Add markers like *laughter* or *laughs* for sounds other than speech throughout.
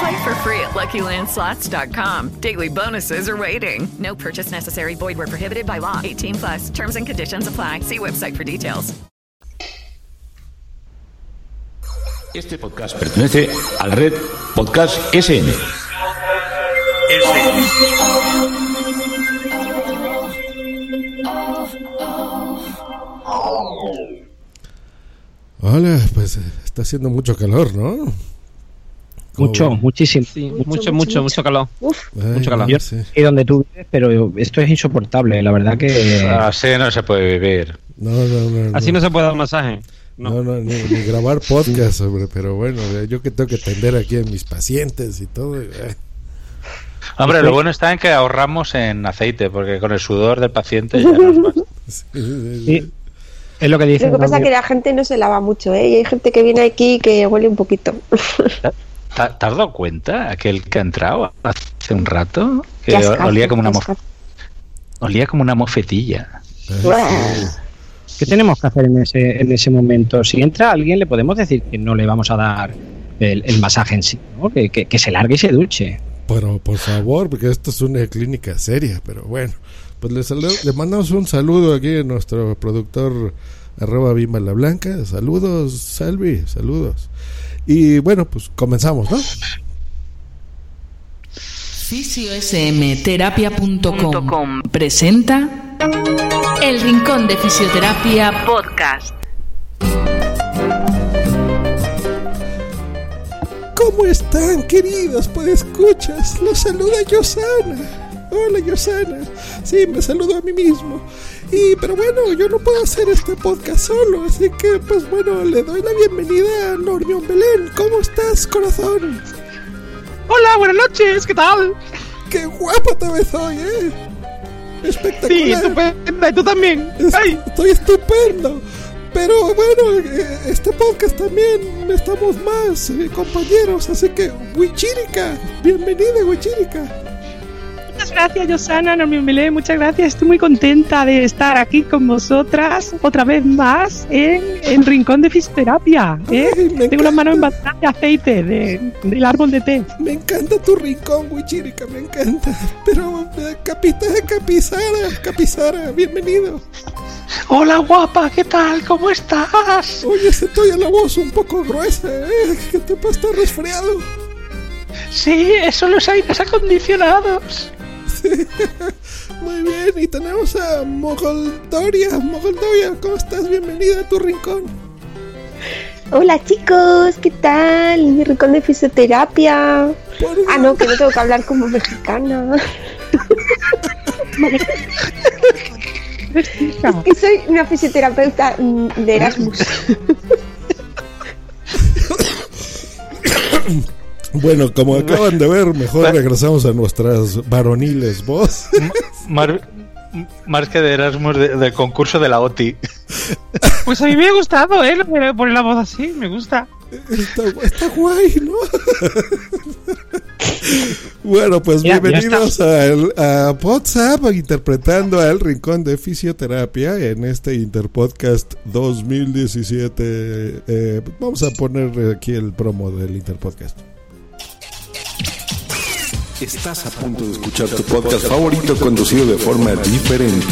Play for free at LuckyLandSlots.com. Daily bonuses are waiting. No purchase necessary. Void were prohibited by law. 18 plus. Terms and conditions apply. See website for details. Este podcast pertenece a la red Podcast SN. Hola, pues está haciendo mucho calor, ¿no? Mucho, muchísimo. Sí, mucho, mucho, mucho, calor. Ay, mucho calor. Yo sí. y donde tú vives, pero esto es insoportable. La verdad que. Así no se puede vivir. No, no, no. Así no se puede dar masaje. No, no, ni, ni grabar podcast, hombre, pero bueno, eh, yo que tengo que atender aquí a mis pacientes y todo. eh. Hombre, lo bueno está en que ahorramos en aceite, porque con el sudor del paciente ya nos basta. *laughs* Sí, sí, sí. Sí, es lo que dice. Lo que pasa es que la gente no se lava mucho, ¿eh? Y hay gente que viene aquí que huele un poquito. *laughs* ¿Te has dado cuenta? Aquel que ha entrado hace un rato, que olía como una olía como una mofetilla. ¿Qué tenemos que hacer en ese, en ese momento? Si entra alguien, le podemos decir que no le vamos a dar el, el masaje en sí, ¿no? que, que- que se largue y se duche. Pero por favor, porque esto es una clínica seria, pero bueno, pues le, le mandamos un saludo aquí a nuestro productor arroba Bimba la Blanca. Saludos, Salvi, saludos. Y bueno, pues comenzamos, ¿no? fisiosmterapia.com presenta El Rincón de Fisioterapia Podcast. ¿Cómo están, queridos? Pues escuchas, los saluda Yosana. Hola, Yosana. Sí, me saludo a mí mismo. Y, pero bueno, yo no puedo hacer este podcast solo, así que, pues bueno, le doy la bienvenida a Normión Belén. ¿Cómo estás, corazón? Hola, buenas noches, ¿qué tal? ¡Qué guapa te ves hoy, eh! Sí, Espectacular. estupenda, y tú también. Ay, Estoy estupendo. Pero bueno, eh, este podcast también estamos más eh, compañeros, así que Wichirica, bienvenida Wichirica. Muchas gracias, Yosana, no me Melé, muchas gracias. Estoy muy contenta de estar aquí con vosotras otra vez más en el Rincón de Fisioterapia. ¿eh? Tengo las manos encanta. embazadas de aceite de, del árbol de té. Me encanta tu rincón, Wichirica, me encanta. Pero eh, Capitán Capizara, Capizara, bienvenido. Hola guapa, ¿qué tal? ¿Cómo estás? Oye, se te oye la voz un poco gruesa, ¿eh? Que te estar resfriado. Sí, eso los aires acondicionados. Muy bien, y tenemos a Mogoldoria. Mogoldoria, ¿cómo estás? Bienvenida a tu rincón. Hola chicos, ¿qué tal? Mi rincón de fisioterapia. Ah, no, que no tengo que hablar como mexicana. Es que soy una fisioterapeuta mm, de Erasmus. Bueno, como acaban de ver, mejor regresamos a nuestras varoniles voz. Mar- más que de Erasmus de- del concurso de la OTI. *laughs* Pues a mí me ha gustado, ¿eh? Poner la voz así, me gusta. Está, está guay, ¿no? *laughs* bueno, pues Ya, ya bienvenidos a, el- a WhatsApp interpretando al Rincón de Fisioterapia en este Interpodcast 2017. Eh, vamos a poner aquí el promo del Interpodcast. Estás a punto de escuchar tu podcast favorito conducido de forma diferente.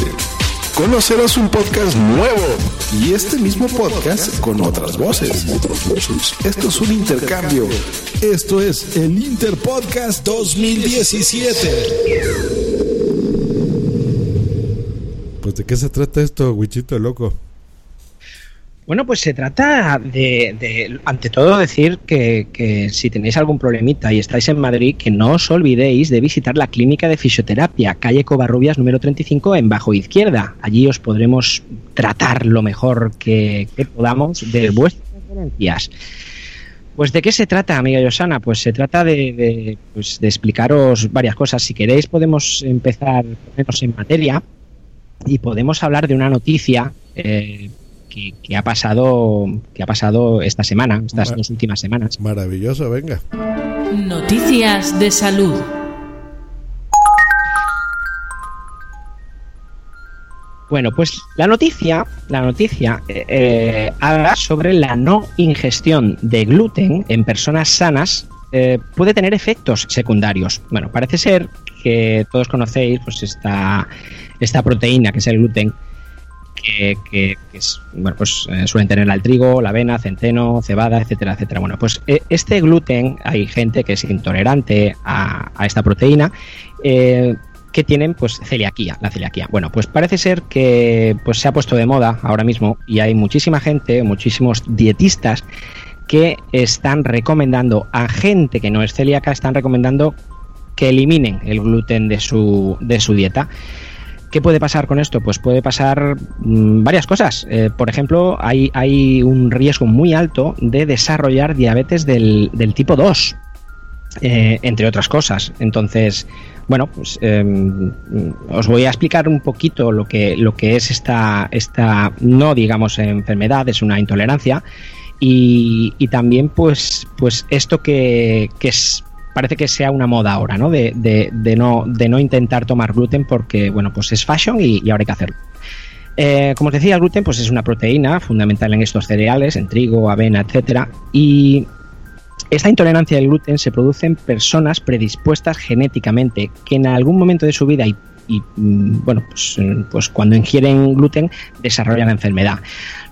Conocerás un podcast nuevo y este mismo podcast con otras voces. Esto es un intercambio. Esto es el Interpodcast 2017. Pues de qué se trata esto, Wichito loco. Bueno, pues se trata de, de ante todo, decir que, que, si tenéis algún problemita y estáis en Madrid, que no os olvidéis de visitar la clínica de fisioterapia, calle Covarrubias número 35 en Bajo Izquierda. Allí os podremos tratar lo mejor que, que podamos de vuestras referencias. Pues de qué se trata, amiga Yosana? Pues se trata de, de, pues, de explicaros varias cosas. Si queréis podemos empezar menos en materia y podemos hablar de una noticia eh, que, que, ha pasado que ha pasado esta semana, estas Mar dos últimas semanas. Maravilloso, venga. Noticias de salud. Bueno, pues la noticia, la noticia eh, habla sobre la no ingestión de gluten en personas sanas eh, puede tener efectos secundarios. Bueno, parece ser que todos conocéis pues esta, esta proteína que es el gluten, que, es, bueno, pues eh, suelen tener el trigo, la avena, centeno, cebada, etcétera, etcétera. Bueno, pues eh, este gluten hay gente que es intolerante a, a esta proteína. Eh, que tienen pues celiaquía, la celiaquía. Bueno, pues parece ser que pues se ha puesto de moda ahora mismo y hay muchísima gente, muchísimos dietistas que están recomendando a gente que no es celíaca, están recomendando que eliminen el gluten de su, de su dieta. ¿Qué puede pasar con esto? Pues puede pasar mmm, varias cosas. Eh, por ejemplo, hay, hay, un riesgo muy alto de desarrollar diabetes del, del tipo 2, eh, entre otras cosas. Entonces, bueno, pues eh, os voy a explicar un poquito lo que, lo que es esta, esta, no digamos enfermedad, es una intolerancia. Y, y también, pues, pues esto que, que es parece que sea una moda ahora, ¿no? De, no, intentar tomar gluten porque, bueno, pues es fashion y, ahora hay que hacerlo. Eh, como os decía, el gluten pues es una proteína fundamental en estos cereales, en trigo, avena, etcétera, y esta intolerancia al gluten se produce en personas predispuestas genéticamente que en algún momento de su vida y, y bueno, pues, pues, cuando ingieren gluten desarrollan la enfermedad.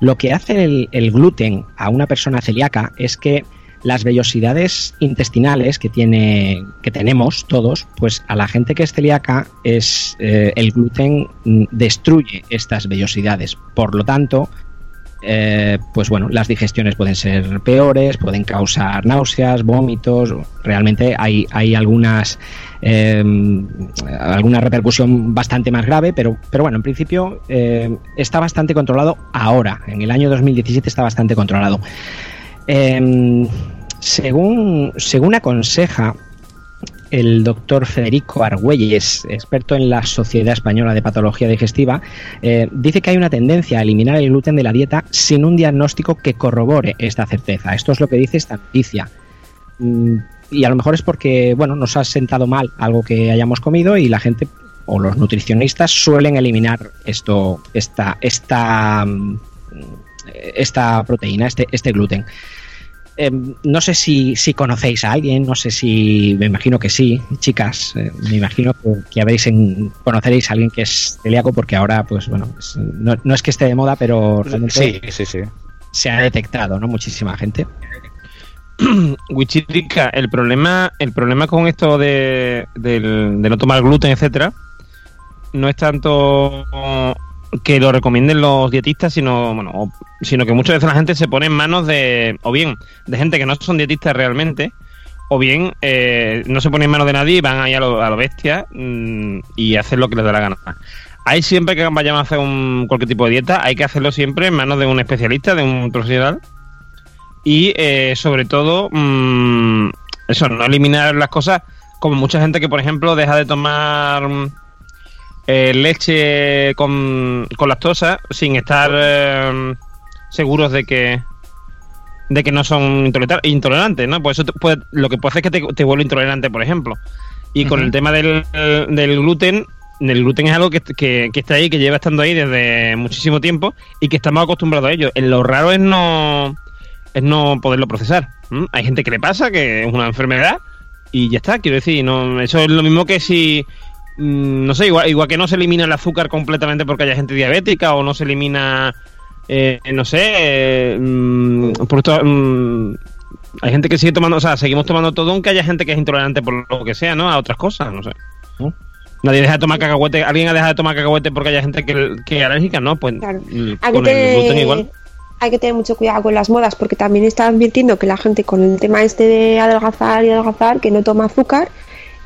Lo que hace el gluten a una persona celíaca es que las vellosidades intestinales que tiene que tenemos todos, pues a la gente que es celíaca es eh, el gluten destruye estas vellosidades. Por lo tanto, eh, pues bueno, las digestiones pueden ser peores, pueden causar náuseas, vómitos. Realmente hay, hay algunas eh, alguna repercusión bastante más grave, pero, pero bueno, en principio eh, está bastante controlado ahora. En el año 2017 está bastante controlado. Según, según aconseja el doctor Federico Argüelles, experto en la Sociedad Española de Patología Digestiva, eh, dice que hay una tendencia a eliminar el gluten de la dieta sin un diagnóstico que corrobore esta certeza. Esto es lo que dice esta noticia. Mm, y a lo mejor es porque, bueno, nos ha sentado mal algo que hayamos comido y la gente o los nutricionistas suelen eliminar esto, esta, esta, esta proteína, este, este gluten. Eh, no sé si, si, conocéis a alguien, no sé si, me imagino que sí, chicas, eh, me imagino que, que habréis en, conoceréis a alguien que es celíaco porque ahora, pues bueno, pues, no, no, es que esté de moda, pero realmente sí, sí, sí. se ha detectado, ¿no? Muchísima gente. *clears throat* Wichirica, el problema, el problema con esto de, de, de no tomar gluten, etcétera, no es tanto que lo recomienden los dietistas, sino bueno, sino que muchas veces la gente se pone en manos de o bien de gente que no son dietistas realmente, o bien eh, no se pone en manos de nadie y van ahí a lo, a lo bestia mmm, y hacen lo que les da la gana. Hay siempre que vayamos a hacer un, cualquier tipo de dieta, hay que hacerlo siempre en manos de un especialista, de un profesional. Y eh, sobre todo, mmm, eso, no eliminar las cosas como mucha gente que, por ejemplo, deja de tomar eh, leche con, con, lactosa sin estar eh, seguros de que de que no son intolerantes, ¿no? Pues eso te puede, lo que puede hacer es que te, te vuelve intolerante, por ejemplo. Y uh -huh. con el tema del, del, gluten, el gluten es algo que, que, que, está ahí, que lleva estando ahí desde muchísimo tiempo y que estamos acostumbrados a ello. Lo raro es no es no poderlo procesar. ¿Mm? Hay gente que le pasa, que es una enfermedad, y ya está, quiero decir, no, eso es lo mismo que si no sé, igual, igual que no se elimina el azúcar completamente porque haya gente diabética o no se elimina, eh, no sé, eh, por esto, mm, hay gente que sigue tomando, o sea, seguimos tomando todo aunque haya gente que es intolerante por lo que sea, ¿no? A otras cosas, no sé. ¿no? Nadie deja de tomar cacahuete, alguien ha dejado de tomar cacahuete porque haya gente que, que es alérgica, ¿no? Pues claro. con te, el gluten igual. hay que tener mucho cuidado con las modas porque también está advirtiendo que la gente con el tema este de adelgazar y adelgazar, que no toma azúcar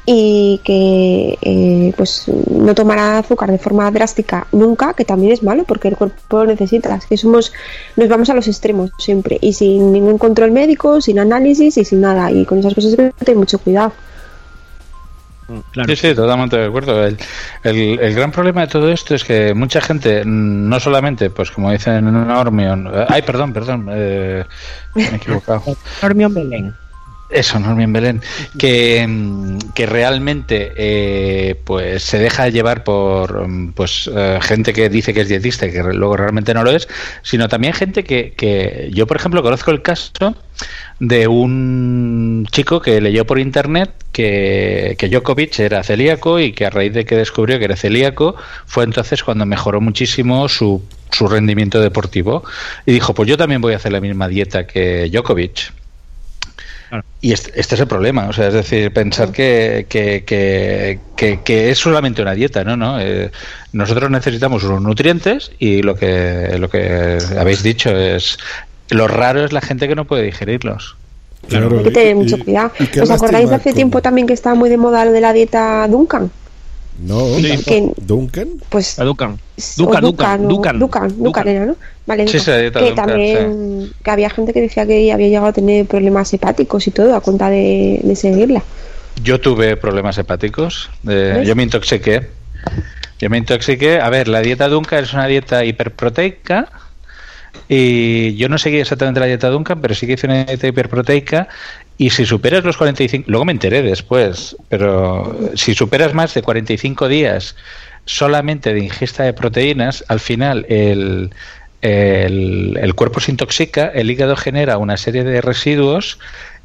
y que eh, pues no tomará azúcar de forma drástica nunca, que también es malo porque el cuerpo lo necesita. Es que somos, nos vamos a los extremos siempre y sin ningún control médico, sin análisis y sin nada. Y con esas cosas hay que tener mucho cuidado. Sí, sí, totalmente de acuerdo. El, el, el, gran problema de todo esto es que mucha gente, mm, no solamente, pues como dicen en Normion, eh, ay, perdón, perdón, eh, me he equivocado. *laughs* Normion Belén. Eso, Normion Belén, que, que realmente eh, pues se deja llevar por pues eh, gente que dice que es dietista y que luego realmente no lo es, sino también gente que, que yo, por ejemplo, conozco el caso de un chico que leyó por internet que, que Djokovic era celíaco y que a raíz de que descubrió que era celíaco fue entonces cuando mejoró muchísimo su, su rendimiento deportivo y dijo pues yo también voy a hacer la misma dieta que Djokovic y este, este, es el problema, o sea, es decir, pensar que, que, que, que es solamente una dieta, ¿no? ¿no? Eh, nosotros necesitamos unos nutrientes y lo que, lo que habéis dicho es, lo raro es la gente que no puede digerirlos. Claro, Hay que tener mucho cuidado. ¿Os acordáis de hace tiempo también que estaba muy de moda lo de la dieta Duncan? No, que, Duncan. Pues, a Duncan. Duncan, Duncan, Duncan, Duncan, Duncan, era, ¿no? Vale, sí, sí, que Duncan, también sí. que había gente que decía que había llegado a tener problemas hepáticos y todo a cuenta de, de seguirla. Yo tuve problemas hepáticos, eh, yo me intoxiqué. Yo me intoxiqué. A ver, la dieta Duncan es una dieta hiperproteica. Y yo no seguí exactamente la dieta Duncan, pero sí que hice una dieta hiperproteica. Y si superas los 45, luego me enteré después, pero si superas más de 45 días solamente de ingesta de proteínas, al final el, el, el, cuerpo se intoxica, el hígado genera una serie de residuos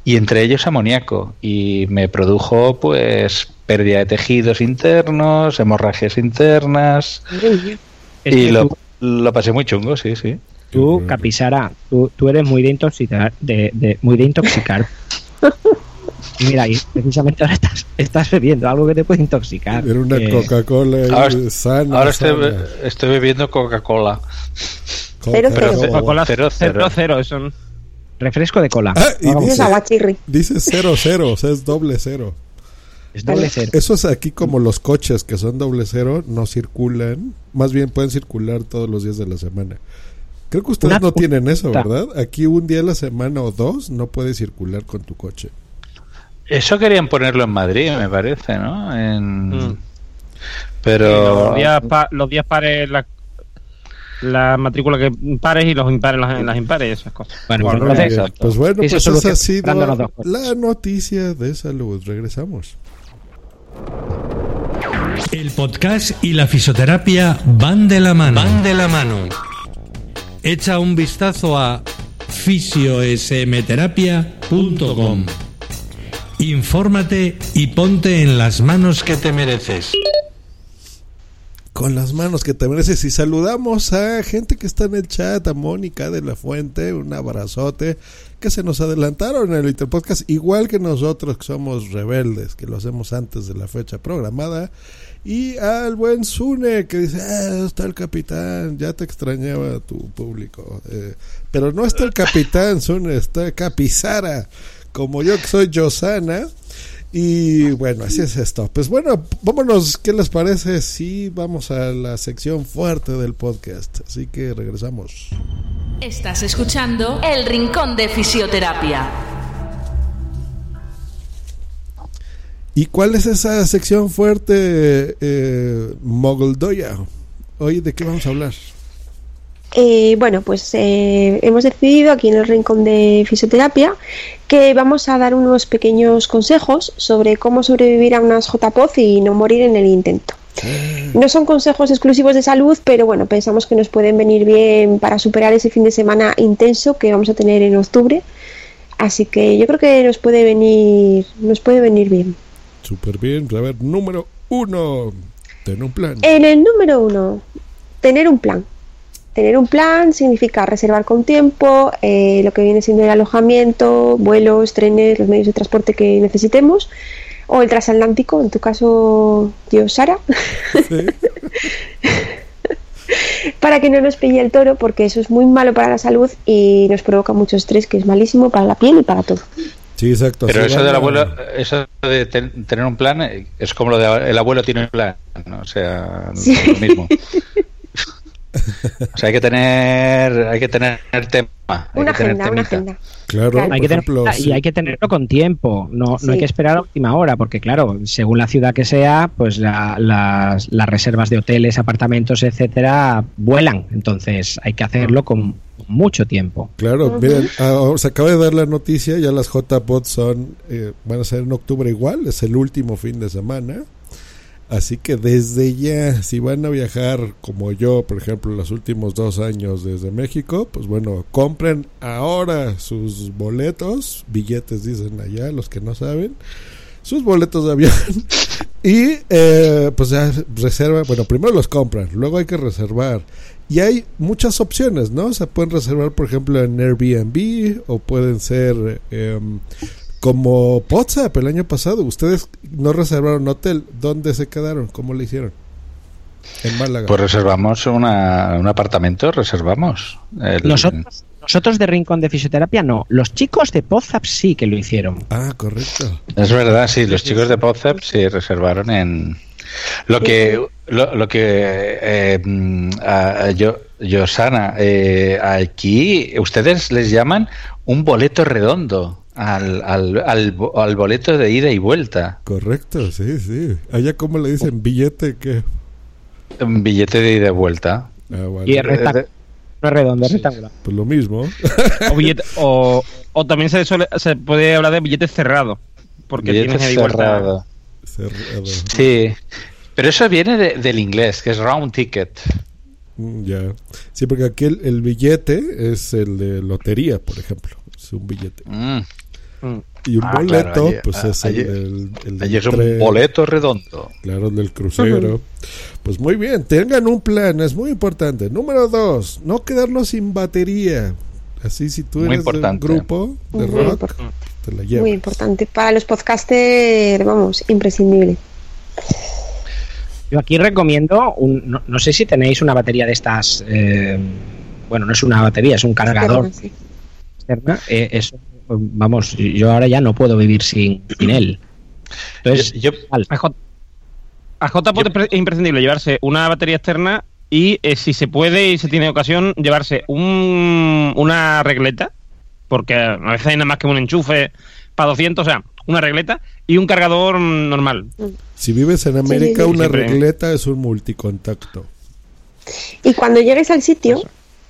y entre ellos amoníaco y me produjo pues pérdida de tejidos internos, hemorragias internas y lo, lo, pasé muy chungo, sí, sí. Tú, Capisara, tú, tú eres muy de intoxicar, de, de muy de intoxicar. *laughs* *laughs* Mira, ahí precisamente ahora estás, estás bebiendo algo que te puede intoxicar. Era una Coca-Cola ahora, sana. Ahora sana. Estoy, estoy, bebiendo Coca-Cola. Cero, cero. Coca-Cola cero, cero, cero. Es un refresco de cola. Ah, y dice, dice cero, cero, o sea, es doble cero. Es doble cero. Eso es aquí como los coches que son doble cero, no circulan. Más bien pueden circular todos los días de la semana. Creo que ustedes Una no tienen eso, ¿verdad? Aquí un día a la semana o dos no puedes circular con tu coche. Eso querían ponerlo en Madrid, me parece, ¿no? En... Mm. Pero los días, pa- los días pares, la, la matrícula que pares y los impares las, las impares y esas cosas. Bueno, Bueno, pues Pues bueno, pues soluciona esa ha sido cosas. la noticia de salud. Regresamos. El podcast y la fisioterapia van de la mano. Van de la mano. Echa un vistazo a fisiosmterapia.com. Infórmate y ponte en las manos que te mereces. Con las manos que te mereces. Y saludamos a gente que está en el chat, a Mónica de la Fuente, un abrazote, que se nos adelantaron en el Interpodcast, igual que nosotros que somos rebeldes, que lo hacemos antes de la fecha programada, y al buen Sune que dice, ah, está el capitán, ya te extrañaba tu público, Eh, pero no está el capitán Sune, está Capizara, como yo que soy Josana. Y bueno, así es esto. Pues bueno, vámonos, ¿qué les parece si vamos a la sección fuerte del podcast? Así que regresamos. Estás escuchando El Rincón de Fisioterapia. ¿Y cuál es esa sección fuerte, eh, Mogoldoya? Hoy, ¿de qué vamos a hablar? Eh, bueno, pues eh, hemos decidido aquí en el Rincón de Fisioterapia que vamos a dar unos pequeños consejos sobre cómo sobrevivir a unas JPOZ y no morir en el intento. No son consejos exclusivos de salud, pero bueno, pensamos que nos pueden venir bien para superar ese fin de semana intenso que vamos a tener en octubre. Así que yo creo que nos puede venir, nos puede venir bien. Súper bien. A ver, número uno. Ten un plan. En el número uno, tener un plan. Tener un plan significa reservar con tiempo eh, lo que viene siendo el alojamiento, vuelos, trenes, los medios de transporte que necesitemos, o el transatlántico, en tu caso, yo, Sara. *laughs* para que no nos pille el toro, porque eso es muy malo para la salud y nos provoca mucho estrés, que es malísimo para la piel y para todo. Sí, exacto. Pero sí, eso del abuelo, eso de ten- tener un plan eh, es como lo de el abuelo tiene un plan, ¿no? o sea, Sí. lo mismo. *laughs* O sea, hay que tener, hay que tener tema. hay Una que tener agenda, una temita. agenda. Claro, hay que tener- ejemplo, y hay que tenerlo con tiempo, no, no hay que esperar a última hora, porque claro, según la ciudad que sea, pues la- las, las reservas de hoteles, apartamentos, etcétera, vuelan. Entonces hay que hacerlo con mucho tiempo. Claro, miren, ah, se acaba de dar la noticia, ya las JPOD son, eh, van a ser en octubre igual, es el último fin de semana. Así que desde ya, si van a viajar como yo, por ejemplo, los últimos dos años desde México, pues bueno, compren ahora sus boletos, billetes dicen allá, los que no saben, sus boletos de avión *laughs* y eh, pues ya reserva, bueno, primero los compran, luego hay que reservar. Y hay muchas opciones, ¿no? O sea, pueden reservar, por ejemplo, en Airbnb o pueden ser em, como WhatsApp el año pasado. Ustedes no reservaron hotel. ¿Dónde se quedaron? ¿Cómo le hicieron? En Málaga. Pues reservamos una- un apartamento, reservamos. El- Nosotros, nosotros de Rincón de Fisioterapia no, los chicos de Pozap sí que lo hicieron. Ah, correcto. Es verdad, sí, los chicos de Podzap sí reservaron en lo que lo, lo que eh, mm, a- a yo Yosana, eh, aquí ustedes les llaman un boleto redondo al, al, al, bo- al boleto de ida y vuelta, Correcto, sí, sí. Allá, ¿cómo le dicen? ¿Billete que un billete de ida y vuelta. Ah, bueno. Y es recta- no es redondo, es rectangular. Pues lo mismo. O, billete- *laughs* o, o también se, suele- se puede hablar de billetes cerrados. Porque Billete tienes cerrado. Cerrado. Sí, pero eso viene de- del inglés, que es round ticket. Mm, Ya. Sí, porque aquí el, el billete es el de lotería, por ejemplo. Es un billete. Mm. Y un Ah, boleto, claro, allí- pues es el, el allí es un tren. boleto redondo. Claro, el del crucero. Pues muy bien, tengan un plan, es muy importante. Número dos, no quedarnos sin batería. Así si tú Muy eres de un grupo de Muy rock, importante. te la Muy llevas. importante. Para los podcasters, vamos, imprescindible. Yo aquí recomiendo, un, no, no sé si tenéis una batería de estas, eh, bueno, no es una batería, es un cargador Sí. externa. eh, eso, vamos, yo ahora ya no puedo vivir sin, sin él. Entonces, Yo- al- A J- a JPOT es pre- es imprescindible llevarse una batería externa y eh, si se puede y se tiene ocasión llevarse un, una regleta, porque a veces hay nada más que un enchufe para 200, o sea, una regleta y un cargador normal. Si vives en América, sí. una Siempre. regleta es un multicontacto. Y cuando llegues al sitio,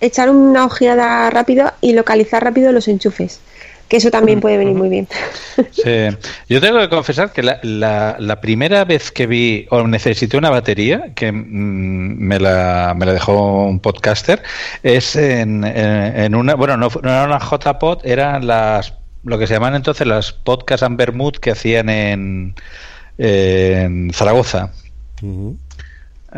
echar una ojeada rápido y localizar rápido los enchufes. Que eso también puede venir muy bien. Sí. Yo tengo que confesar que la, la- la primera vez que vi o necesité una batería, que mm, me, la, me la dejó un podcaster, es en, en- en una, bueno, no, no era una JPod, eran las, lo que se llaman entonces las podcasts Mood que hacían en, en Zaragoza. Ujú.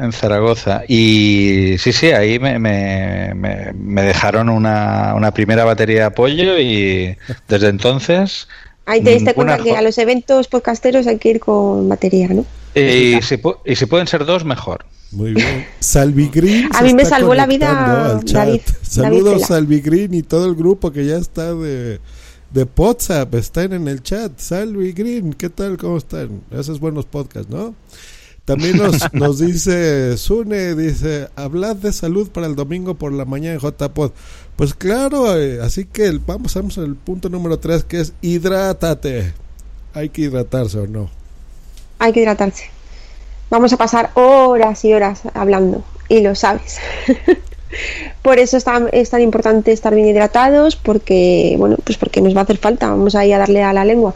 En Zaragoza. Y sí, sí, ahí me, me, me- me dejaron una, una primera batería de apoyo y desde entonces... Ahí te diste cuenta que a los eventos podcasteros hay que ir con batería, ¿no? Y si, y si pueden ser dos, mejor. Muy bien. Salvigrin. A se mí me salvó la vida. David- Saludos David Cela. Salvigrin y todo el grupo que ya está de, de WhatsApp. Están en el chat. Salvigrin, ¿qué tal? ¿Cómo están? Esos buenos podcasts, ¿no? También nos, *laughs* nos dice Sune, dice, hablad de salud para el domingo por la mañana en JPod. Pues claro, eh, así que el- vamos, vamos al punto número 3 que es hidrátate. Hay que hidratarse o no. Hay que hidratarse. Vamos a pasar horas y horas hablando, y lo sabes. *laughs* Por eso es tan, es tan importante estar bien hidratados, porque, bueno, pues porque nos va a hacer falta, vamos ahí a darle a la lengua.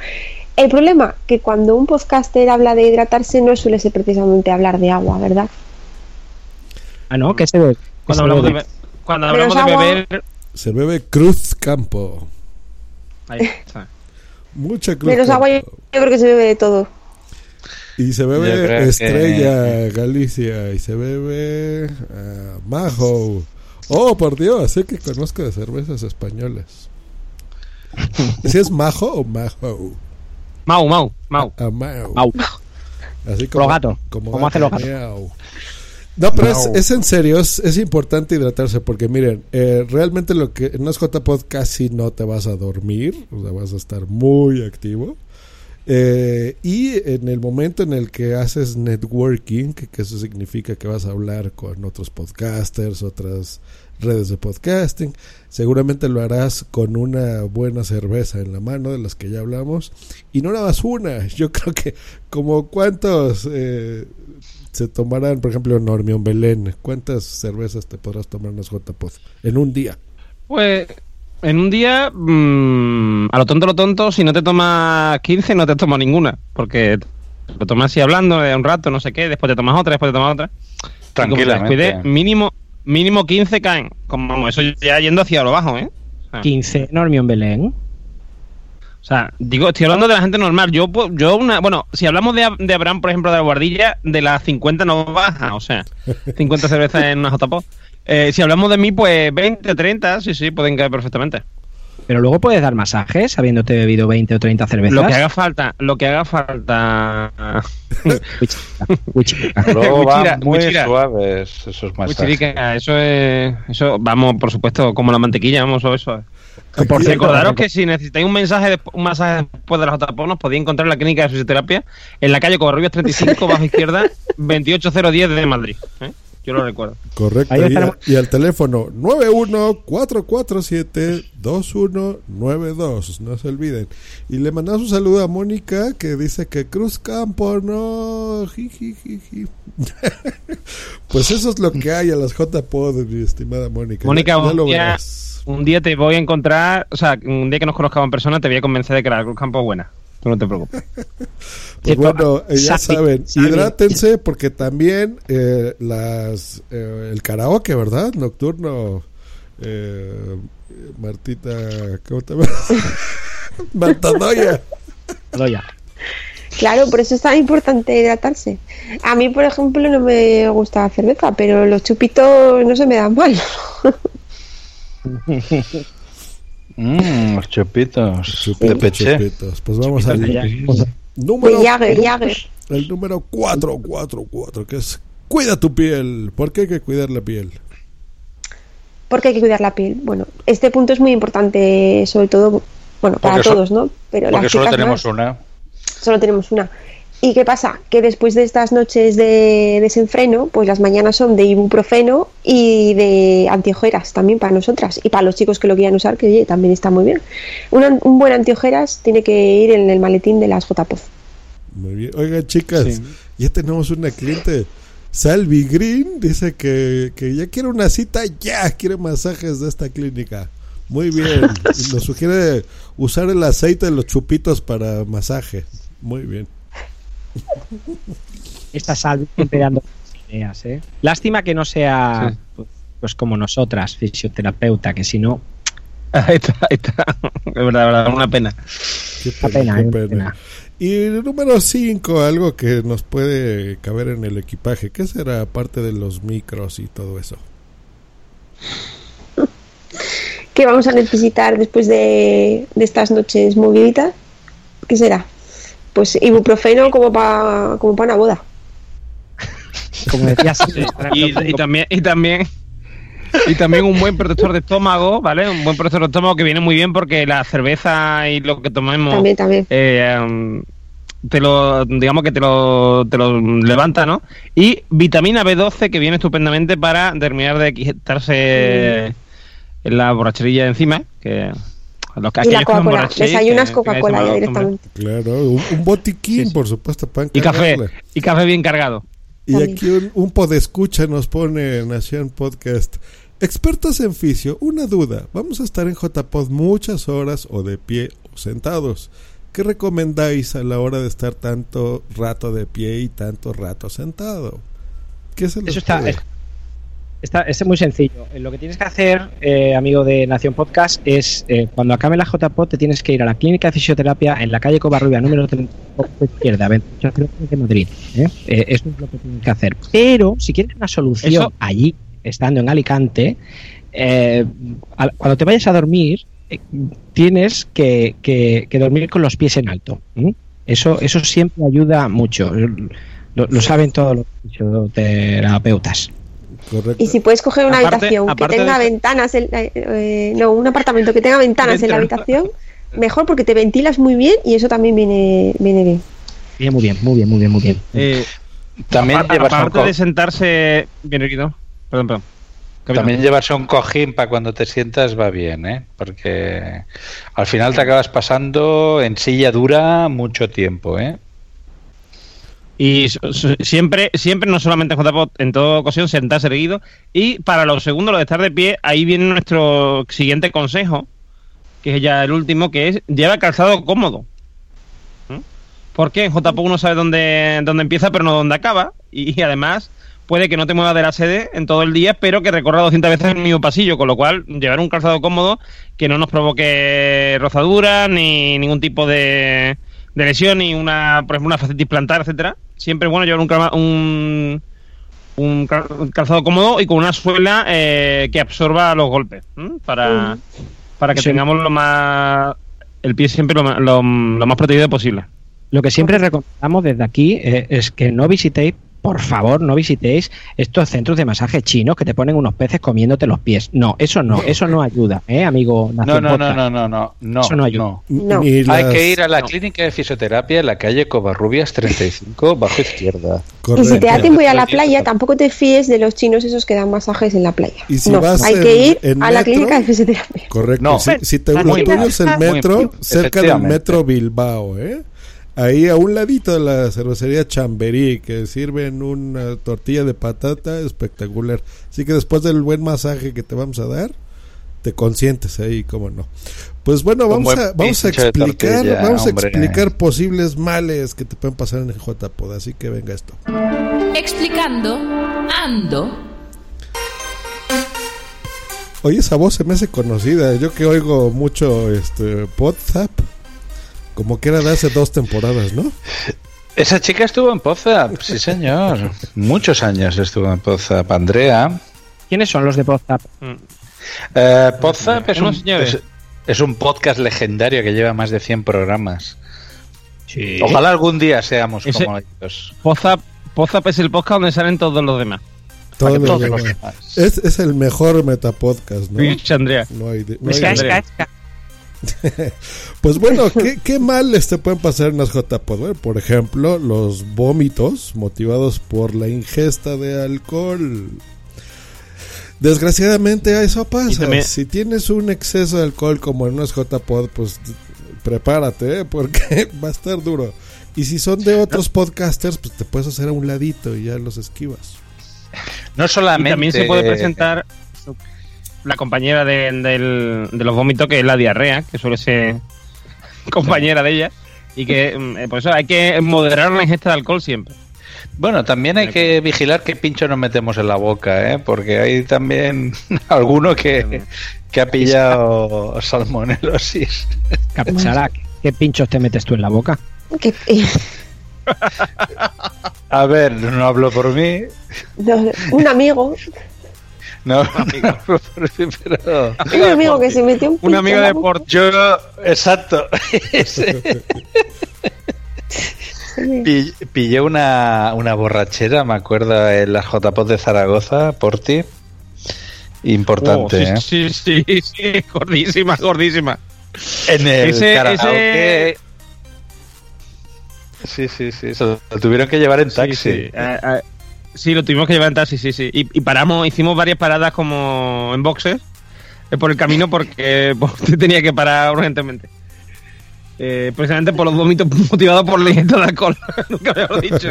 El problema, que cuando un podcaster habla de hidratarse, no suele ser precisamente hablar de agua, ¿verdad? ah, no, que se ve. Cuando hablamos de, be- cuando hablamos de beber... Se bebe Cruz Campo. Ahí está. Mucha Cruz Menos agua, yo Campo. creo que se bebe de todo. Y se bebe que- Estrella Galicia. Y se bebe ah, Majo. Oh, por Dios, sé que conozco de cervezas españolas. ¿Si es Majo o Majo? Mau, Mau, Mau. Ah, Mau. Mau. Así como, Los gatos. Como ¿Cómo hacen los gatos? miau. No, pero es, es en serio, es, es importante hidratarse porque miren, eh, realmente lo que en JPod casi no te vas a dormir, o sea, vas a estar muy activo. Eh, y en el momento en el que haces networking, que, que eso significa que vas a hablar con otros podcasters, otras redes de podcasting, seguramente lo harás con una buena cerveza en la mano, de las que ya hablamos, y no nada más una, *laughs* yo creo que como cuántos eh, se tomarán, por ejemplo, Normión Belén, ¿cuántas cervezas te podrás tomar en las JPod en un día? Pues en un día, mmm, a lo tonto, lo tonto, si no te tomas 15, no te tomas ninguna. Porque lo tomas así hablando de un rato, no sé qué, después te tomas otra, después te tomas otra. Tranquilamente. Descuide, mínimo, mínimo 15 caen. Como eso ya yendo hacia lo bajo, ¿eh? O sea, 15 Normión Belén. O sea, digo, estoy hablando de la gente normal. Yo, yo una, bueno, si hablamos de, de Abraham, por ejemplo, de la guardilla, de las 50 no baja, o sea, *laughs* 50 cervezas en una JPO. Eh, si hablamos de mí, pues 20, 30, sí, sí, pueden caer perfectamente. Pero luego puedes dar masajes habiéndote bebido 20 o 30 cervezas. Lo que haga falta, lo que haga falta. *laughs* *laughs* Luego van muy muchira. suaves esos masajes. Muchirica, eso es, eso, vamos, por supuesto, como la mantequilla, vamos, suave, suave. Por recordaros que si necesitáis un mensaje, un masaje después de la JPO, nos podéis encontrar en la clínica de fisioterapia en la calle Covarrubias 35, bajo izquierda, 28010 de Madrid. ¿eh? Yo lo recuerdo. Correcto. Ahí Y, y al teléfono 91447-2192. No se olviden. Y le mandamos un saludo a Mónica que dice que Cruz Campo no. *laughs* Pues eso es lo que hay a las JPod, mi estimada Mónica. Mónica, Ya- ya lo verás. un día te voy a encontrar, o sea, un día que nos conozcamos en persona, te voy a convencer de que la Cruz Campo es buena. Tú no te preocupes. *laughs* Pues bueno, eh, ya saben, hidrátense porque también eh, las eh, el karaoke, ¿verdad? Nocturno. Eh, Martita, ¿cómo te llamas? *laughs* Marta Doya. Doya. Claro, por eso es tan importante hidratarse. A mí, por ejemplo, no me gusta la cerveza, pero los chupitos no se me dan mal. *laughs* Mmm, los chupitos. de peché. Chupitos. Pues vamos al Chupitos de número De Jagger, Jagger. El número 444, que es cuida tu piel. ¿Por qué hay que cuidar la piel? Porque hay que cuidar la piel. Bueno, este punto es muy importante, sobre todo, bueno, para Porque so- todos, ¿no? Pero Porque las solo tenemos más. una. Solo tenemos una. ¿Y qué pasa? Que después de estas noches de desenfreno, pues las mañanas son de ibuprofeno y de antiojeras también para nosotras. Y para los chicos que lo quieran usar, que oye, también está muy bien. Un, an- un buen antiojeras tiene que ir en el maletín de las JPOZ. Muy bien. Oigan, chicas, ya tenemos una cliente. Salvi Green dice que, que ya quiere una cita, ya quiere masajes de esta clínica. Muy bien. *laughs* Y nos sugiere usar el aceite de los chupitos para masaje. Muy bien. Esta salve siempre dando ideas, ¿eh? Lástima que no sea pues, pues como nosotras, fisioterapeuta, que si no. *laughs* Ahí está, ahí está. Es verdad, verdad, una pena. Qué Una pena, qué ¿eh? Una pena. pena. Y el número 5, algo que nos puede caber en el equipaje. ¿Qué será aparte de los micros y todo eso? ¿Qué vamos a necesitar después de, de estas noches moviditas? ¿Qué será? Pues ibuprofeno como para como pa una boda. Como decías, y, y también, y también, y también un buen protector de estómago, ¿vale? Un buen protector de estómago que viene muy bien porque la cerveza y lo que tomemos También, también. eh, te lo, digamos que te lo, te lo levanta, ¿no? Y vitamina B12 que viene estupendamente para terminar de quitarse la borracherilla de encima, que los Y la Coca-Cola. Desayunas Coca-Cola ya directamente. Claro, un, un botiquín, por supuesto, para Y café, y café bien cargado. Y aquí un, un podescucha nos pone Nación Podcast. Expertos en fisio, una duda. Vamos a estar en JPod muchas horas o de pie o sentados. ¿Qué recomendáis a la hora de estar tanto rato de pie y tanto rato sentado? ¿Qué se les Eso está, puede? es- está- es muy sencillo. Eh, Lo que tienes que hacer, eh, amigo de Nación Podcast, es eh, cuando acabe la JPOD te tienes que ir a la clínica de fisioterapia en la calle Covarrubia, número 38 izquierda, 28 kilómetros de Madrid. ¿eh? Eso es lo que tienes que hacer. Pero si quieres una solución Eso- allí, estando en Alicante, al- cuando te vayas a dormir, tienes que, que- que dormir con los pies en alto. Eso, eso siempre ayuda mucho. Lo, lo saben todos los fisioterapeutas. Y si puedes coger una Aparte- habitación que tenga de- ventanas, en- eh, eh, no, un apartamento que tenga ventanas en la habitación, mejor porque te ventilas muy bien y eso también viene, viene bien. Bien, muy bien, muy bien, muy bien, muy bien. Eh, También aparte, llevarse un aparte de sentarse. Bien, Riquito. Perdón, perdón. También llevarse un cojín para cuando te sientas va bien, ¿eh? Porque al final te acabas pasando en silla dura mucho tiempo, ¿eh? Y siempre, siempre, no solamente en JPOT, en toda ocasión, sentarse erguido. Y para los segundos, lo de estar de pie, ahí viene nuestro siguiente consejo, que es ya el último, que es lleva calzado cómodo. ¿Mm? Porque en JPOT uno sabe dónde, dónde empieza, pero no dónde acaba. Y, además, puede que no te muevas de la sede en todo el día, pero que recorra 200 veces el mismo pasillo. Con lo cual, llevar un calzado cómodo que no nos provoque rozaduras, ni ningún tipo de, de lesión, ni una, por ejemplo, una fascitis plantar, etcétera. Siempre es bueno llevar un, un, un cal- un calzado cómodo y con una suela eh, que absorba los golpes, ¿m? para, para que Sí. tengamos lo más el pie siempre lo, lo- lo más protegido posible. Lo que siempre recomendamos desde aquí eh, es que no visitéis, por favor, no visitéis estos centros de masaje chinos que te ponen unos peces comiéndote los pies. No, eso no, eso no ayuda, ¿eh, amigo? No, no, no, no, no, no, no. Eso no ayuda. no. Hay que ir a la clínica de fisioterapia en la calle Covarrubias 35, bajo izquierda. Y si te da Correcto. tiempo ir a la playa, tampoco te fíes de los chinos esos que dan masajes en la playa. Y si no, vas hay en- que ir en a la metro, clínica de fisioterapia. Correcto. No. si, si te, lo tuyo es el metro, cerca del metro Bilbao, ¿eh? Ahí a un ladito de la cervecería Chamberí, que sirven una tortilla de patata espectacular. Así que después del buen masaje que te vamos a dar, te consientes ahí, cómo no. Pues bueno, vamos a, vamos a explicar, tortilla, vamos a explicar posibles males que te pueden pasar en el JPod. Así que venga esto. Explicando Ando. Oye, esa voz se me hace conocida. Yo que oigo mucho este Podzap, como que era de hace dos temporadas, ¿no? Esa chica estuvo en Pozap, sí señor. Muchos años estuvo en Pozap. Andrea. ¿Quiénes son los de WhatsApp? Eh, Pozap es un, señores. es, es un podcast legendario que lleva más de 100 programas. Ojalá algún día seamos Ese- como ellos. Pozap, Pozap es el podcast donde salen todos los demás. Todos los demás. es, es el mejor metapodcast, ¿no? Sí, Andrea. No hay hay Andrea. Pues bueno, ¿qué, qué males te pueden pasar en las JPod? Bueno, por ejemplo, los vómitos motivados por la ingesta de alcohol. Desgraciadamente eso pasa. También- Si tienes un exceso de alcohol como en unas JPod, pues prepárate, ¿eh? porque *laughs* va a estar duro. Y si son de otros podcasters, pues te puedes hacer a un ladito y ya los esquivas. No Y solamente. también se puede presentar la compañera de, del- de los vómitos, que es la diarrea, que suele ser *laughs* compañera de ella. Y que *laughs* mm, eh, por eso hay que moderar la ingesta de alcohol siempre. Bueno, también hay que vigilar qué pincho nos metemos en la boca, ¿eh? porque hay también *laughs* alguno que, que ha pillado salmonelosis. Capsara, ¿qué pinchos te metes tú en la boca? Que- A ver, no hablo por mí, no, un amigo, no, *laughs* mí, pero... un amigo que se metió un Un amigo de deporte. Yo, exacto. Pillé una, una borrachera, me acuerdo, en la JPOT de Zaragoza, por ti. Importante, Oh, ¿eh? sí, sí, sí, sí, gordísima, gordísima. En el Ese- karaoke. Sí, sí, sí. Se lo tuvieron que llevar en taxi. Sí, sí. Eh, eh, sí, lo tuvimos que llevar en taxi, sí, sí. Y, y paramos, hicimos varias paradas como en boxes eh, por el camino porque *laughs* porque *laughs* tenía que parar urgentemente. Eh, precisamente por los vómitos *laughs* motivados por la ingesta de alcohol. Nunca dicho.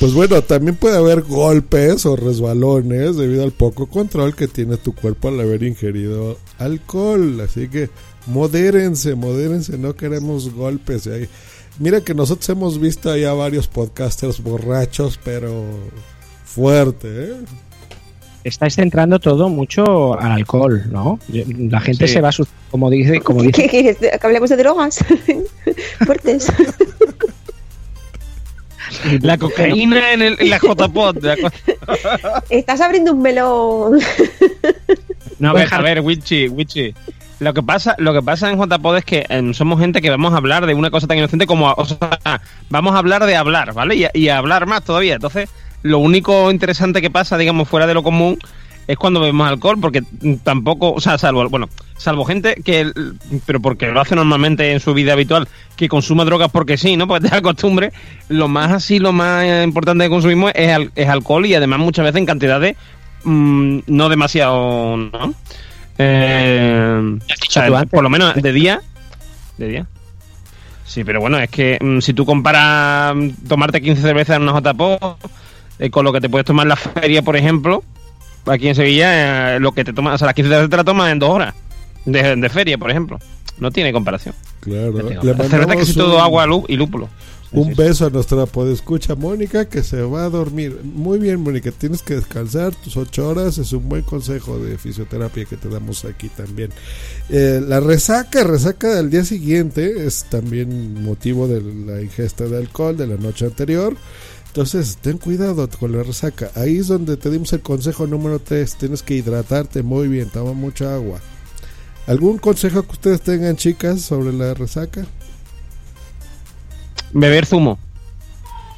Pues bueno, también puede haber golpes o resbalones debido al poco control que tiene tu cuerpo al haber ingerido alcohol. Así que modérense, modérense, no queremos golpes. y ahí- Mira que nosotros hemos visto allá varios podcasters borrachos, pero fuerte, ¿eh? Estáis centrando todo mucho al alcohol, ¿no? La gente Sí. se va como dice, como *laughs* ¿Qué dice. quieres? ¿Que hablemos de drogas? *laughs* Fuertes. *laughs* La cocaína en, el, en la JPOT. Estás abriendo un melón. No, a ver, a ver, Wichi, Wichi. Lo que pasa, lo que pasa en JPod es que em, somos gente que vamos a hablar de una cosa tan inocente como, vamos a hablar de hablar, ¿vale? Y, y hablar más todavía. Entonces, lo único interesante que pasa, digamos, fuera de lo común, es cuando bebemos alcohol, porque mm, tampoco, o sea, salvo, bueno, salvo gente que, pero porque lo hace normalmente en su vida habitual, que consuma drogas porque sí, ¿no? Porque te da costumbre, lo más así, lo más eh, importante que consumimos es, es alcohol y además muchas veces en cantidades mm, no demasiado, ¿no? Eh, o sea, por lo menos de día. De día. Sí, pero bueno, es que mm, si tú comparas mm, tomarte 15 cervezas en una JPO eh, con lo que te puedes tomar en la feria, por ejemplo, aquí en Sevilla, eh, lo que te tomas, o sea, las 15 cervezas te las tomas en dos horas de, de feria, por ejemplo. No tiene comparación. Claro. La cerveza que es todo agua lú- y lúpulo. Un beso a nuestra podescucha Mónica que se va a dormir. Muy bien, Mónica, tienes que descansar tus ocho horas. Es un buen consejo de fisioterapia que te damos aquí también. Eh, la resaca, resaca del día siguiente es también motivo de la ingesta de alcohol de la noche anterior. Entonces, ten cuidado con la resaca. Ahí es donde te dimos el consejo número 3. Tienes que hidratarte muy bien, toma mucha agua. ¿Algún consejo que ustedes tengan, chicas, sobre la resaca? Beber zumo.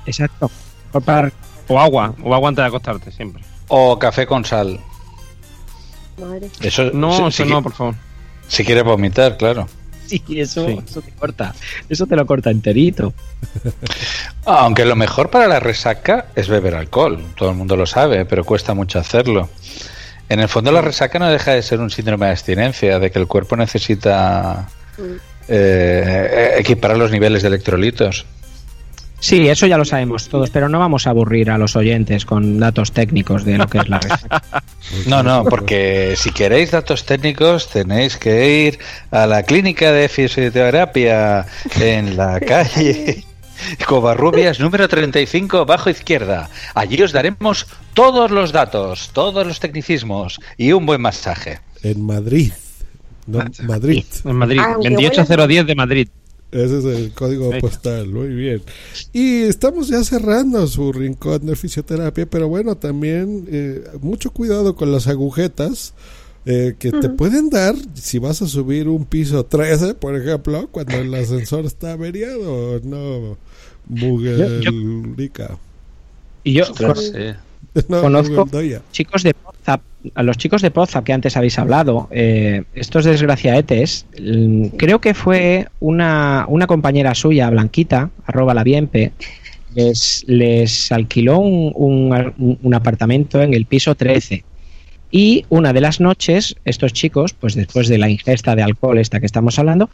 Exacto. O agua, o agua antes de acostarte, siempre. O café con sal. Madre. Eso, No, si- eso si no, qui- por favor. Si quieres vomitar, claro. Sí, eso, Sí. eso te corta. Eso te lo corta enterito. Aunque lo mejor para la resaca es beber alcohol, todo el mundo lo sabe, pero cuesta mucho hacerlo. En el fondo la resaca no deja de ser un síndrome de abstinencia, de que el cuerpo necesita eh, equiparar los niveles de electrolitos. Sí, eso ya lo sabemos todos, pero no vamos a aburrir a los oyentes con datos técnicos de lo que es la resaca. *laughs* No, no, porque si queréis datos técnicos tenéis que ir a la clínica de fisioterapia en la *laughs* calle Covarrubias número 35 bajo izquierda. Allí os daremos todos los datos, todos los tecnicismos y un buen masaje. En Madrid. No, Madrid. En Madrid, Aunque 28010 de Madrid. Ese es el código Ahí. postal, muy bien. Y estamos ya cerrando su rincón de fisioterapia, pero bueno, también eh, mucho cuidado con las agujetas eh, que te pueden dar si vas a subir un piso 13, por ejemplo, cuando el ascensor está averiado, ¿no? Mugelica. Y yo. *laughs* No, conozco chicos de Pozap, a los chicos de Pozap que antes habéis hablado, eh, estos desgraciaetes, mm, creo que fue una, una compañera suya, Blanquita, arroba la Bienpe, les, les alquiló un, un- un apartamento en el piso 13. Y una de las noches, estos chicos, pues después de la ingesta de alcohol esta que estamos hablando,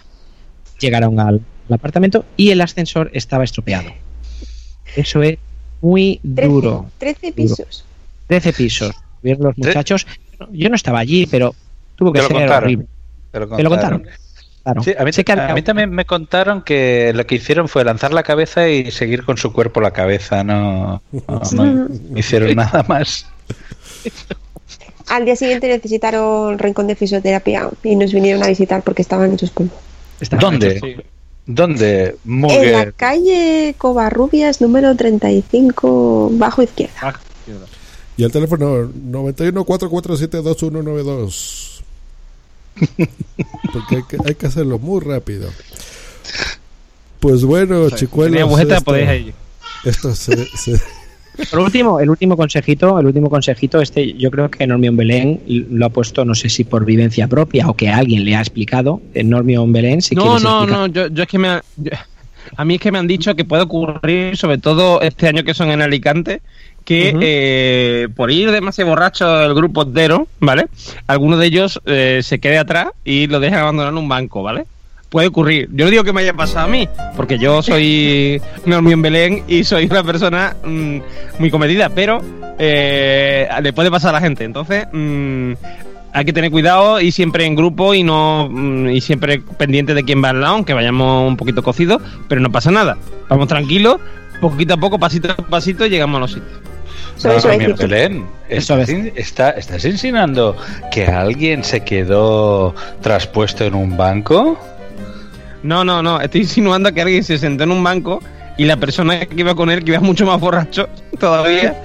llegaron al, al apartamento y el ascensor estaba estropeado. Eso es muy 13, duro. 13 pisos. 13 pisos. Vieron los muchachos. Yo no estaba allí, pero tuvo que ser contaron. horrible. Te lo ¿Te lo contaron? Claro. Sí, a, mí, a también me contaron que lo que hicieron fue lanzar la cabeza y seguir con su cuerpo la cabeza, no, no- no hicieron nada más. Al día siguiente necesitaron rincón de fisioterapia y nos vinieron a visitar porque estaban hechos polvo. ¿Dónde? ¿Dónde? En la Mugue. calle Covarrubias, número 35, bajo izquierda. Y el teléfono 91 447 2192. Porque hay que, hay que hacerlo muy rápido. Pues bueno, chicuelos. tenía agujeta, esto- podéis ir. Esto se, se- Por último, el último consejito, el último consejito, este yo creo que Normion Belén lo ha puesto, no sé si por vivencia propia o que alguien le ha explicado. Eh, Normion Belén, si no, quieres no, explicar. no, yo, yo es que me ha- yo- a mí es que me han dicho que puede ocurrir, sobre todo este año que son en Alicante, que eh, por ir demasiado borracho el grupo entero, ¿vale? Alguno de ellos eh, se quede atrás y lo deja abandonar en un banco, ¿vale? Puede ocurrir. Yo no digo que me haya pasado a mí, porque yo soy *laughs* Normión Belén y soy una persona mm, muy comedida, pero eh, le puede pasar a la gente. Entonces, mm, hay que tener cuidado y siempre en grupo y no mm, y siempre pendiente de quién va al lado, aunque vayamos un poquito cocidos, pero no pasa nada. Vamos tranquilos, poquito a poco, pasito a pasito, llegamos a los sitios. Ah, suavecito. mi Belén, ¿estás, in- está- ¿estás insinuando que alguien se quedó traspuesto en un banco? No, no, no, estoy insinuando que alguien se sentó en un banco y la persona que iba con él, que iba mucho más borracho *laughs* todavía,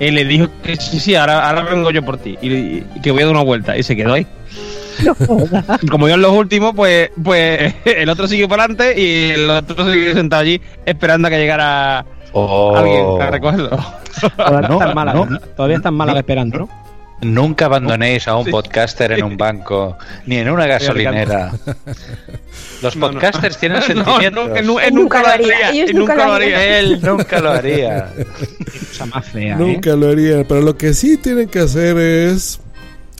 eh, le dijo que sí, sí, ahora, ahora vengo yo por ti y, y que voy a dar una vuelta y se quedó ahí. *laughs* Como yo en los últimos, pues, pues *laughs* el otro siguió para adelante y el otro siguió sentado allí esperando a que llegara Oh. alguien a recogerlo. Todavía No, están malas, no. ¿no? Todavía están malas esperando, ¿no? Nunca abandonéis a un podcaster en un banco ni en una gasolinera. *laughs* Los No, no. podcasters tienen *laughs* sentimientos. no, él Nunca nunca lo lo haría, ellos él nunca nunca lo haría. Él nunca lo haría. *laughs* Más fea, ¿eh? Nunca lo haría, pero lo que sí tienen que hacer es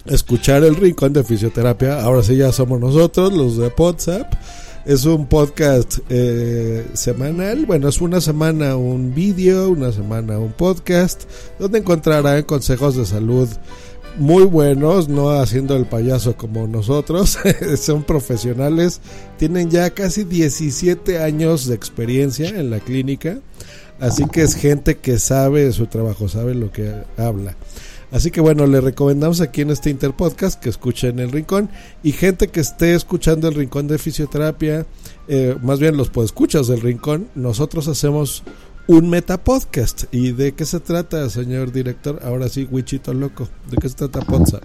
escuchar el Rincón de Fisioterapia. Ahora sí ya somos nosotros, los de WhatsApp. Es un podcast eh, semanal. Bueno, es una semana un vídeo, una semana un podcast, donde encontrarán consejos de salud muy buenos, no haciendo el payaso como nosotros. *laughs* Son profesionales, tienen ya casi 17 años de experiencia en la clínica. Así que es gente que sabe su trabajo, sabe lo que habla. Así que bueno, le recomendamos aquí en este Interpodcast que escuchen el Rincón y gente que esté escuchando el Rincón de Fisioterapia, eh, más bien los podescuchas del Rincón, nosotros hacemos un metapodcast. ¿Y de qué se trata, señor director? Ahora sí, Wichito Loco, ¿de qué se trata WhatsApp?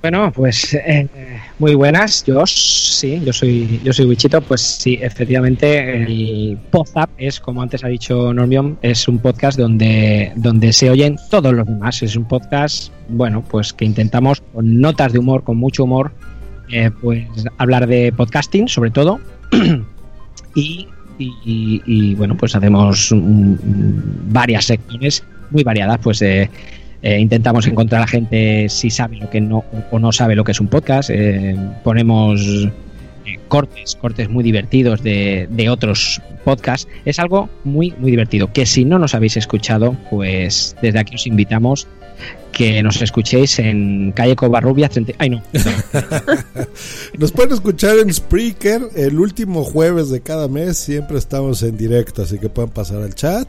Bueno, pues eh, muy buenas. Yo sí, yo soy yo soy Wichito, pues sí, efectivamente el Podzap es como antes ha dicho Normion, es un podcast donde donde se oyen todos los demás. Es un podcast, bueno, pues que intentamos con notas de humor, con mucho humor, eh, pues hablar de podcasting, sobre todo. *clears throat* y, y- bueno, pues hacemos varias secciones muy variadas, pues eh, eh, intentamos encontrar a gente si sabe lo que no o no sabe lo que es un podcast. eh, ponemos cortes, cortes muy divertidos de, de otros podcasts. Es algo muy, muy divertido. Que si no nos habéis escuchado, pues desde aquí os invitamos que nos escuchéis en calle Covarrubia 30. Ay, no. *laughs* Nos pueden escuchar en Spreaker el último jueves de cada mes. Siempre estamos en directo, así que pueden pasar al chat,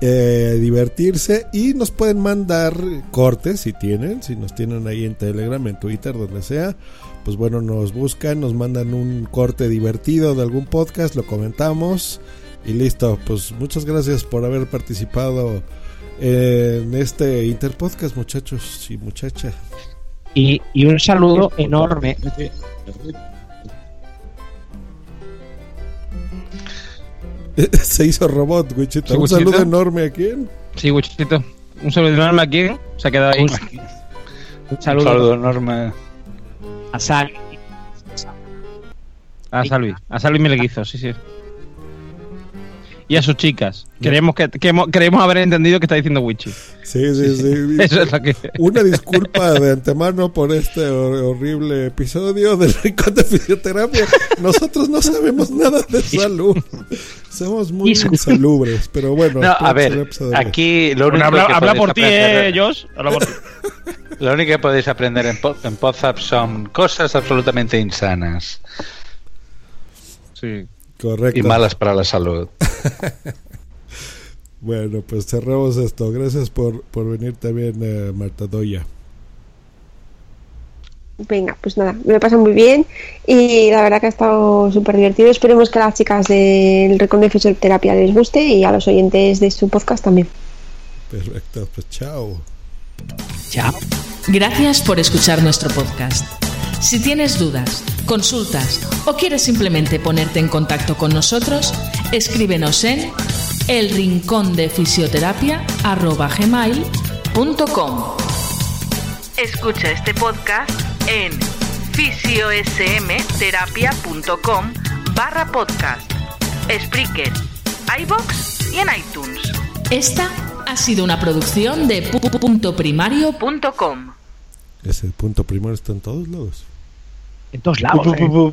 eh, divertirse y nos pueden mandar cortes si tienen, si nos tienen ahí en Telegram, en Twitter, donde sea. Pues bueno, nos buscan, nos mandan un corte divertido de algún podcast, lo comentamos y listo. Pues muchas gracias por haber participado en este Interpodcast, muchachos y muchachas. Y, y un saludo enorme. *laughs* Se hizo robot, Wichita. Sí, Un Wichita. saludo enorme a quién. Sí, Wichito. Un saludo enorme aquí. Se ha quedado ahí. Un Un saludo, saludo enorme. a Sal. A Salvi. A Salvi Meleguizo, sí, sí. Y a sus chicas. Creemos que, que hemos- creemos haber entendido que está diciendo Wichi. Sí, sí, sí. *laughs* Eso es lo que. Una disculpa de antemano por este hor- horrible episodio del Rincón de Fisioterapia. Nosotros no sabemos nada de *laughs* salud. Somos muy insalubres, pero bueno. No, a ver, aquí lo Bueno, único habla, que habla podéis por ti, eh, Josh. Habla por ti. *laughs* Lo único que podéis aprender en, en Podzap son cosas absolutamente insanas Sí. Correcto. y malas para la salud. *laughs* Bueno, pues cerramos esto. Gracias por, por venir también, eh, Marta Doya. Venga, pues nada, me lo paso muy bien y la verdad que ha estado súper divertido. Esperemos que a las chicas del Recon de Fisioterapia les guste y a los oyentes de su podcast también. Perfecto, pues chao. Chao. Gracias por escuchar nuestro podcast. Si tienes dudas, consultas o quieres simplemente ponerte en contacto con nosotros, escríbenos en elrincondefisioterapia@gmail.com. Escucha este podcast en fisiosmterapia.com barra podcast, Spreaker, iBox y en iTunes. Esta ha sido una producción de pu.primario.com. Ese punto primero está en todos lados. En todos lados. eh.